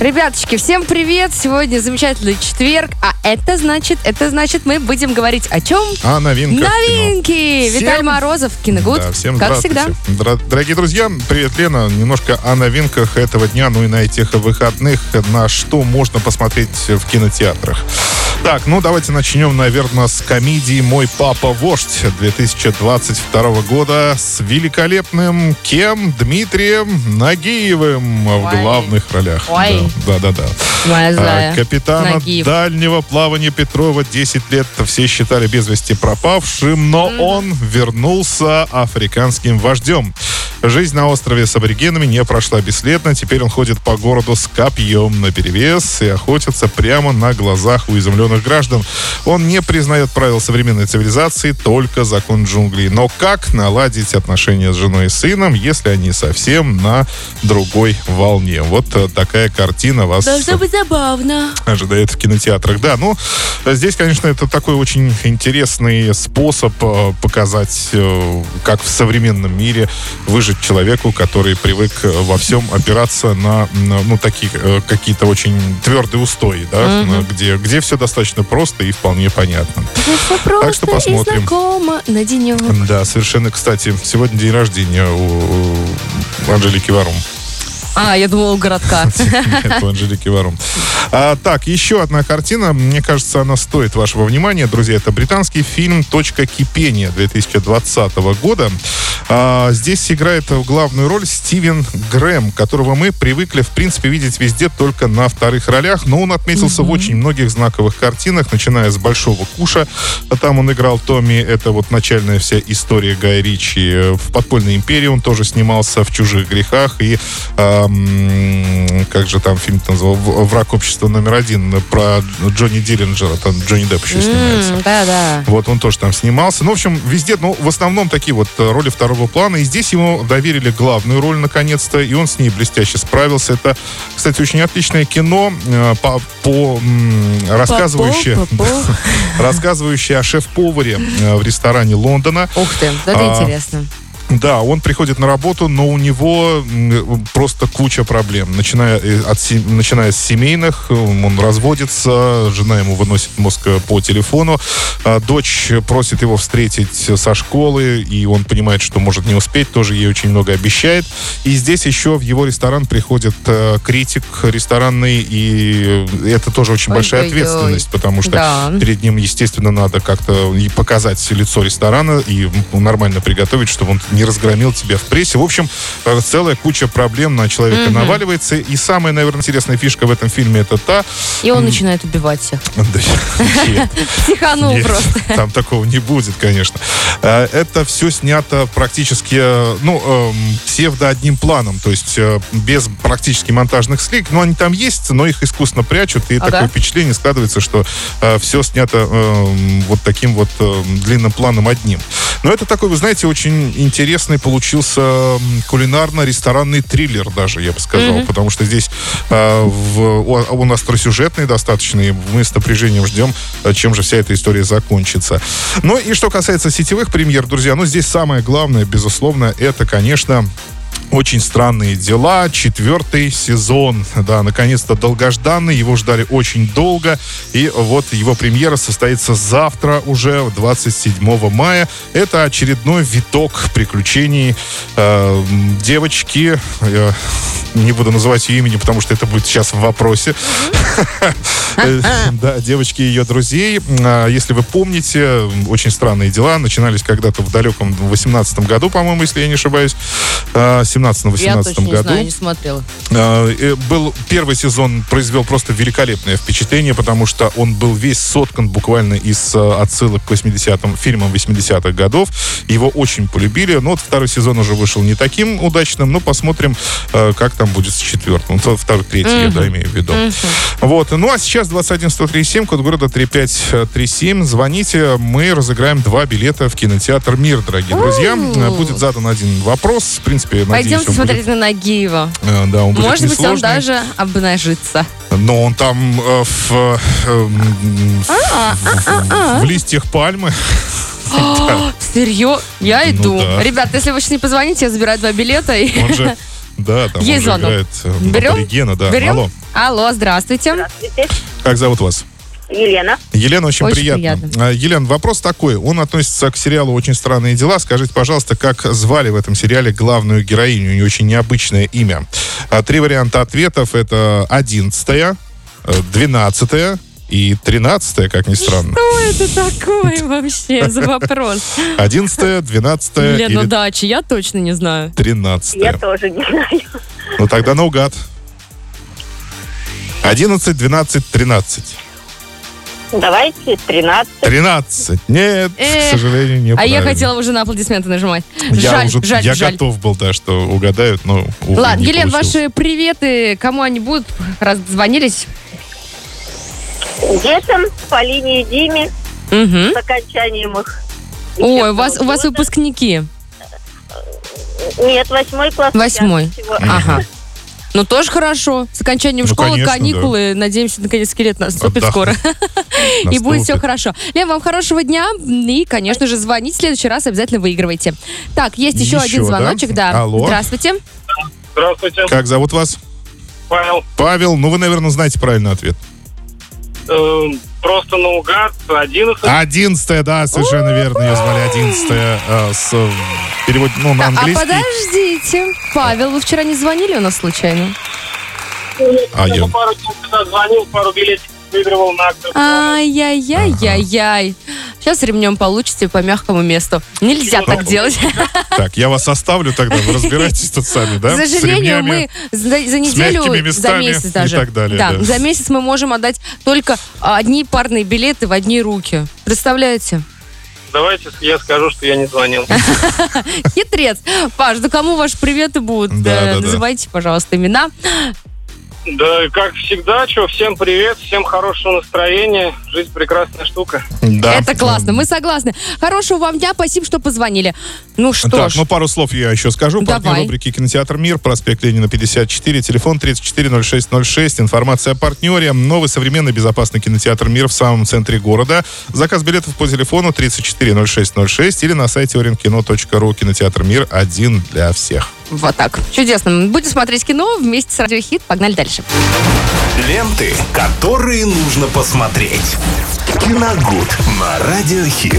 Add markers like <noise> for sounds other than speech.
Ребяточки, всем привет! Сегодня замечательный четверг, а это значит, это значит, мы будем говорить о чем? О новинках Новинки! Всем- Виталий Морозов, Киногуд, Да, всем как всегда. Дорогие друзья, привет, Лена. Немножко о новинках этого дня, ну и на этих выходных, на что можно посмотреть в кинотеатрах. Так, ну давайте начнем, наверное, с комедии «Мой папа вождь» 2022 года с великолепным Кем Дмитрием Нагиевым в Ой. главных ролях. Ой. Да, да, да. да. Моя. А, Капитана Нагиев. дальнего плавания Петрова 10 лет все считали без вести пропавшим, но он вернулся африканским вождем. Жизнь на острове с аборигенами не прошла бесследно. Теперь он ходит по городу с копьем на перевес и охотится прямо на глазах у изумленных граждан. Он не признает правил современной цивилизации, только закон джунглей. Но как наладить отношения с женой и сыном, если они совсем на другой волне? Вот э, такая картина вас Должно быть забавно. ожидает в кинотеатрах. Да, ну, здесь, конечно, это такой очень интересный способ э, показать, э, как в современном мире выжить человеку, который привык э, во всем опираться на, на, ну, такие э, какие-то очень твердые устои, да, на- где, где все достаточно просто и вполне понятно. Просто что посмотрим. и знакомо на денек. Да, совершенно, кстати, сегодня день рождения у, у Анжелики Варум. А, я думала, у городка. <laughs> Нет, у Анжелики Варум. А, так, еще одна картина. Мне кажется, она стоит вашего внимания. Друзья, это британский фильм «Точка кипения» 2020 года. А, здесь играет главную роль Стивен Грэм, которого мы привыкли, в принципе, видеть везде только на вторых ролях. Но он отметился в очень многих знаковых картинах, начиная с «Большого куша». Там он играл Томми. Это вот начальная вся история Гая Ричи. В «Подпольной империи» он тоже снимался в «Чужих грехах». И ам, как же там фильм называл? В- «Враг общества номер один» про Джонни Диллинджера. Там Джонни Депп еще снимается. М, Да-да. Вот он тоже там снимался. Ну, в общем, везде, ну, в основном такие вот э, роли второго плана. И здесь ему доверили главную роль, наконец-то, и он с ней блестяще справился. Это, кстати, очень отличное кино э, по, по рассказывающее, <laughs> рассказывающее о шеф-поваре э, в ресторане Лондона. Ух ты, это А, интересно. Да, он приходит на работу, но у него просто куча проблем. Начиная, от, начиная с семейных, он разводится, жена ему выносит мозг э, по телефону, а дочь просит его встретить со школы, и он понимает, что может не успеть, тоже ей очень много обещает. И здесь еще в его ресторан приходит э, критик ресторанный, и это тоже очень большая Ой-ой-ой. ответственность, потому что Да. перед ним, естественно, надо как-то и показать лицо ресторана и нормально приготовить, чтобы он не разгромил тебя в прессе. В общем, э, целая куча проблем на человека наваливается. И самая, наверное, интересная фишка в этом фильме это та... И он начинает убивать всех. <laughs> <laughs> Психанул просто. <laughs> Там такого не будет, конечно. Э, Это все снято практически, э, ну, эм, псевдо одним планом, то есть без практически монтажных слик. Но они там есть, но их искусно прячут, и Ага. такое впечатление складывается, что все снято эм, вот таким вот эм, длинным планом одним. Но это такой, вы знаете, очень интересный получился м, кулинарно-ресторанный триллер даже, я бы сказал, потому что здесь э, в- он остросюжетный достаточно, и мы с напряжением ждем, э, чем же вся эта история закончится. Ну и что касается сетевых премьер, друзья, ну здесь самое главное, безусловно, это, конечно, очень странные дела. Четвертый сезон. Да, наконец-то долгожданный. Его ждали очень долго. И вот его премьера состоится завтра уже, 27 мая. Это очередной виток приключений э, девочки. Я не буду называть ее имени, потому что это будет сейчас в вопросе. Э, <laughs> Да, девочки и ее друзей. А, Если вы помните, очень странные дела начинались когда-то в далеком 18 году, по-моему, если я не ошибаюсь. А, Я 17-18 точно не году. знаю, не. А, э, Был первый сезон произвел просто великолепное впечатление, потому что он был весь соткан буквально из э, отсылок к 80-м фильмам 80-х годов. Его очень полюбили. Но вот второй сезон уже вышел не таким удачным. Но посмотрим, э, как там будет с четвертым. Ну, Второй, третий, я да, имею в виду. Вот. Ну а сейчас 21137, код города 3537. Звоните, мы разыграем два билета в кинотеатр «Мир», дорогие друзья. Э, Будет задан один вопрос. В принципе, надеюсь, Пойдемте он смотреть будет, на Нагиева. э, да, он будет Может быть, он даже обнажится. Но он там э, в, э, м, в- в листьях пальмы. <gasps> В Серьезно? Я Ну иду. Ребят, если вы сейчас не позвоните, я забираю два билета. И... Он же, <laughs> да, там Есть он звонок. играет э, Берем? аборигена, да. Берем? Алло, Алло, здравствуйте. Здравствуйте. как зовут вас? Елена. Елена, очень, Очень приятно. приятно. А, Елена, вопрос такой. Он относится к сериалу «Очень странные дела». Скажите, пожалуйста, как звали в этом сериале главную героиню? У нее очень необычное имя. А, Три варианта ответов. Это одиннадцатая, э, двенадцатая и тринадцатая, как ни странно. Что это такое вообще за вопрос? Одиннадцатая, двенадцатая Лен, ну или да, чья точно не знаю. Я тринадцатая. тоже не знаю. Ну тогда наугад. Одиннадцать, двенадцать, тринадцать. Давайте 13. Тринадцать. Нет, Эх, к сожалению, не А я хотела уже на аплодисменты нажимать. Я жаль, уже, жаль, я жаль. готов был, да, что угадают, но увы, Ладно, не Елен, получилось. ваши приветы, кому они будут? Раз звонились? Детям по линии Диме Угу. с окончанием их. Ой, у вас, у вас года. выпускники. Нет, восьмой класс. Восьмой. Всего. Ага. Ну, тоже хорошо. С окончанием Ну, школы, конечно, каникулы. Надеемся, наконец, скелет наступит Отдохнуть. скоро. И будет все хорошо. Лен, вам хорошего дня. И, конечно же, звоните в следующий раз. Обязательно выигрывайте. Так, есть еще, Еще, один звоночек. Да. Алло. Здравствуйте. Здравствуйте, Как зовут вас? Павел. Павел, ну вы, наверное, знаете правильный ответ. Э, просто наугад, 11. Одиннадцатая, да, совершенно верно. Ее звали одиннадцатая э, с э, перевод, ну, на А английский. подождите. Павел, вы вчера не звонили у нас случайно? А я- пару дней назад звонил, пару билетиков выигрывал на акцию. Ай-яй-яй-яй-яй. Сейчас ремнем получите по мягкому месту. Нельзя так делать. Так, я вас оставлю тогда, вы разбирайтесь тут сами, да? К сожалению, мы за, за неделю, за месяц и даже. так далее, да, да. за месяц мы можем отдать только одни парные билеты в одни руки. Представляете? Давайте я скажу, что я не звонил. <laughs> Хитрец. Паш, да кому ваши приветы будут? Э. Называйте, пожалуйста, имена. Да, как всегда, что, всем привет, всем хорошего настроения. Жизнь прекрасная штука. Да. Это классно, мы согласны. Хорошего вам дня, спасибо, что позвонили. Ну что так, ж, ну пару слов я еще скажу. Партнер Давай. рубрики «Кинотеатр Мир», проспект Ленина, 54, телефон 340606. Информация о партнере. Новый современный безопасный кинотеатр «Мир» в самом центре города. Заказ билетов по телефону 340606 или на сайте orinkino.ru. Кинотеатр «Мир» один для всех. Вот так. Чудесно. Будем смотреть кино вместе с Радиохит. Погнали дальше. Ленты, которые нужно посмотреть. Киногуд на Радиохит.